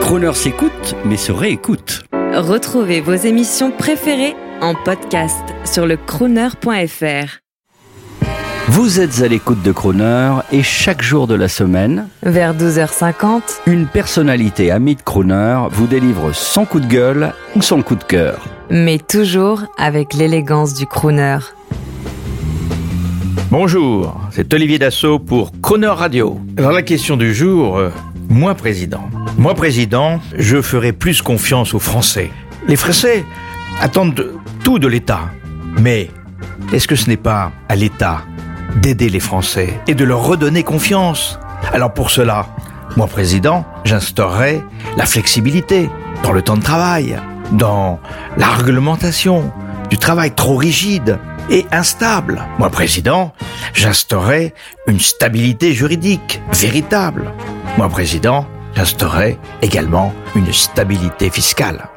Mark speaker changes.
Speaker 1: Croner s'écoute, mais se réécoute.
Speaker 2: Retrouvez vos émissions préférées en podcast sur le crooner.fr.
Speaker 1: Vous êtes à l'écoute de Croner et chaque jour de la semaine,
Speaker 2: Vers 12h50,
Speaker 1: une personnalité amie de Croner vous délivre son coup de gueule ou son coup de cœur.
Speaker 2: mais toujours avec l'élégance du crooner.
Speaker 3: Bonjour, c'est Olivier Dassault pour Croner Radio. Alors la question du jour, euh, moi président. Moi président, je ferai plus confiance aux Français. Les Français attendent tout de l'État. Mais est-ce que ce n'est pas à l'État d'aider les Français et de leur redonner confiance? Alors pour cela, moi président, j'instaurerai la flexibilité dans le temps de travail, dans la réglementation du travail trop rigide et instable. Moi président, j'instaurerai une stabilité juridique véritable. Moi président, j'instaurerai également une stabilité fiscale.